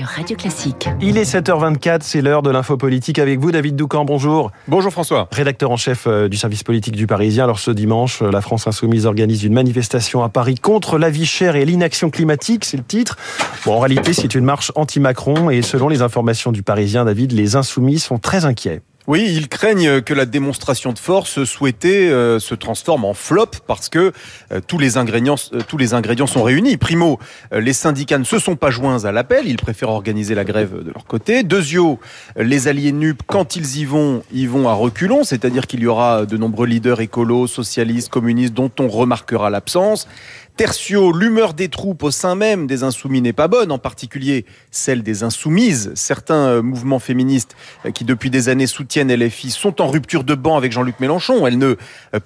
sur Radio Classique. Il est 7h24, c'est l'heure de l'info politique avec vous, David Doucan. Bonjour. Bonjour François. Rédacteur en chef euh, du service politique du Parisien. Alors ce dimanche, euh, la France Insoumise organise une manifestation à Paris contre la vie chère et l'inaction climatique, c'est le titre. Bon, en réalité, c'est une marche anti-Macron et selon les informations du Parisien, David, les Insoumis sont très inquiets. Oui, ils craignent que la démonstration de force souhaitée euh, se transforme en flop parce que euh, tous, les ingrédients, euh, tous les ingrédients sont réunis. Primo, les syndicats ne se sont pas joints à l'appel, ils préfèrent organiser la grève de leur côté. Deuxio, les alliés NUP, quand ils y vont, ils vont à reculons, c'est-à-dire qu'il y aura de nombreux leaders écolos, socialistes, communistes dont on remarquera l'absence. Tertio, l'humeur des troupes au sein même des insoumis n'est pas bonne, en particulier celle des insoumises. Certains mouvements féministes qui depuis des années soutiennent LFI sont en rupture de banc avec Jean-Luc Mélenchon. Elles ne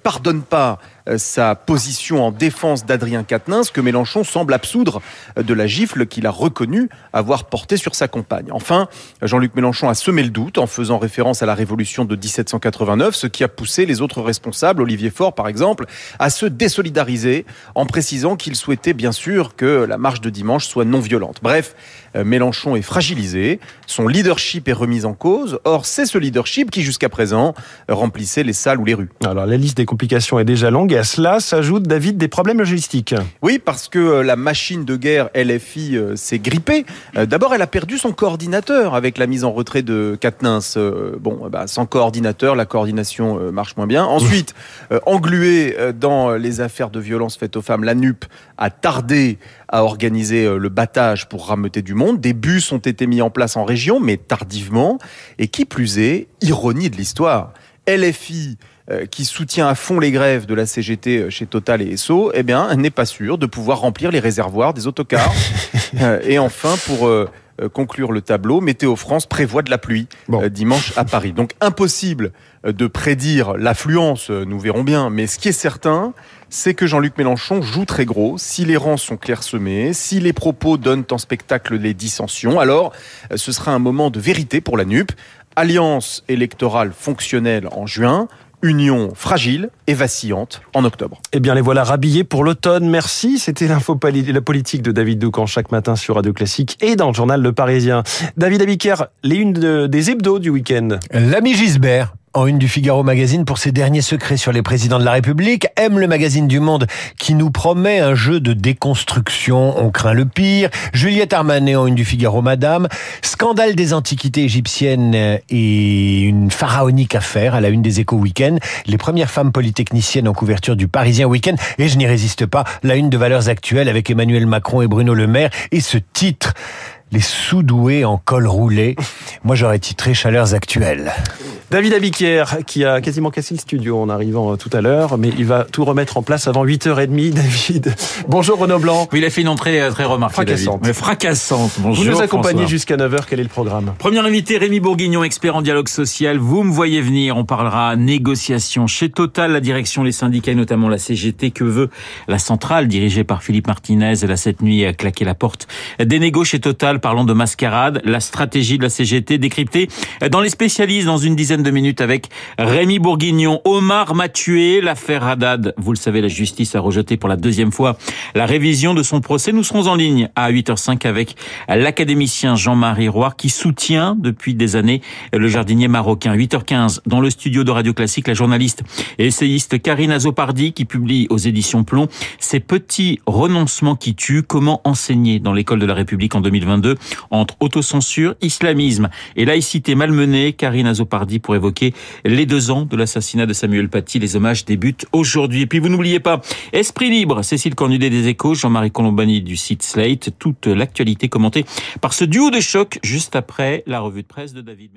pardonnent pas euh, sa position en défense d'Adrien Quatennens que Mélenchon semble absoudre de la gifle qu'il a reconnu avoir portée sur sa compagne. Enfin, Jean-Luc Mélenchon a semé le doute en faisant référence à la révolution de 1789, ce qui a poussé les autres responsables, Olivier Faure par exemple, à se désolidariser en précisant qu'il souhaitait bien sûr que la marche de dimanche soit non violente. Bref, euh, Mélenchon est fragilisé, son leadership est remis en cause. Or, c'est ce leadership qui jusqu'à présent remplissait les salles ou les rues. Alors la liste des complications est déjà longue à cela s'ajoute, David, des problèmes logistiques. Oui, parce que euh, la machine de guerre LFI euh, s'est grippée. Euh, d'abord, elle a perdu son coordinateur avec la mise en retrait de Katnins. Bon, bah, sans coordinateur, la coordination marche moins bien. Ensuite, englué dans les affaires de violence faites aux femmes, la NUP a tardé à organiser le battage pour rameuter du monde. Des bus ont été mis en place en région, mais tardivement. Et qui plus est, ironie de l'histoire, LFI qui soutient à fond les grèves de la CGT euh, chez Total et Esso, eh bien, n'est pas sûr de pouvoir remplir les réservoirs des autocars. Euh, et enfin, pour conclure le tableau, Météo France prévoit de la pluie dimanche à Paris. Donc impossible de prédire l'affluence, nous verrons bien. Mais ce qui est certain, c'est que Jean-Luc Mélenchon joue très gros. Si les rangs sont clairsemés, si les propos donnent en spectacle les dissensions, alors ce sera un moment de vérité pour la NUP. Alliance électorale fonctionnelle en juin, union fragile et vacillante en octobre. Eh bien, les voilà rhabillés pour l'automne. Merci. C'était l'info la politique de David Doucan chaque matin sur Radio Classique et dans le journal Le Parisien. David Abiker, les unes des hebdos du week-end. L'ami Gisbert en une du Figaro Magazine pour ses derniers secrets sur les présidents de la République, aime le magazine du Monde qui nous promet un jeu de déconstruction, on craint le pire, Juliette Armanet en une du Figaro Madame, scandale des antiquités égyptiennes et une pharaonique affaire à la une des échos week-end, les premières femmes polytechniciennes en couverture du Parisien Week-end, et je n'y résiste pas, la une de Valeurs Actuelles avec Emmanuel Macron et Bruno Le Maire, et ce titre, les sous-doués en col roulé. Moi, j'aurais titré Chaleurs actuelles. David Abiquière, qui a quasiment cassé le studio en arrivant euh, tout à l'heure, mais il va tout remettre en place avant 8h30, David. Bonjour Renaud Blanc. Oui, il a fait une entrée euh, très remarquable. Fracassante. Mais fracassante. Bonjour. Vous nous accompagnez jusqu'à 9h, quel est le programme? Premier invité, Rémi Bourguignon, expert en dialogue social. Vous me voyez venir, on parlera négociation. Chez Total, la direction, les syndicats et notamment la CGT, que veut la centrale? Dirigée par Philippe Martinez, elle a cette nuit claqué la porte des négos chez Total, parlons de mascarade, la stratégie de la CGT décryptée dans les spécialistes dans une dizaine de minutes avec Rémi Bourguignon. Omar m'a tué, l'affaire Haddad. Vous le savez, la justice a rejeté pour la deuxième fois la révision de son procès. Nous serons en ligne à 8h05 avec l'académicien Jean-Marie Roy qui soutient depuis des années le jardinier marocain. 8h15 dans le studio de Radio Classique, la journaliste et essayiste Karine Azopardi qui publie aux éditions Plomb Ces petits renoncements qui tuent, comment enseigner dans l'école de la République en 2022 entre autocensure, islamisme et laïcité malmenée. Karine Azopardi pour évoquer les deux ans de l'assassinat de Samuel Paty. Les hommages débutent aujourd'hui. Et puis vous n'oubliez pas, Esprit Libre, Cécile Cornudet des Échos, Jean-Marie Colombani du site Slate, toute l'actualité commentée par ce duo de choc juste après la revue de presse de David.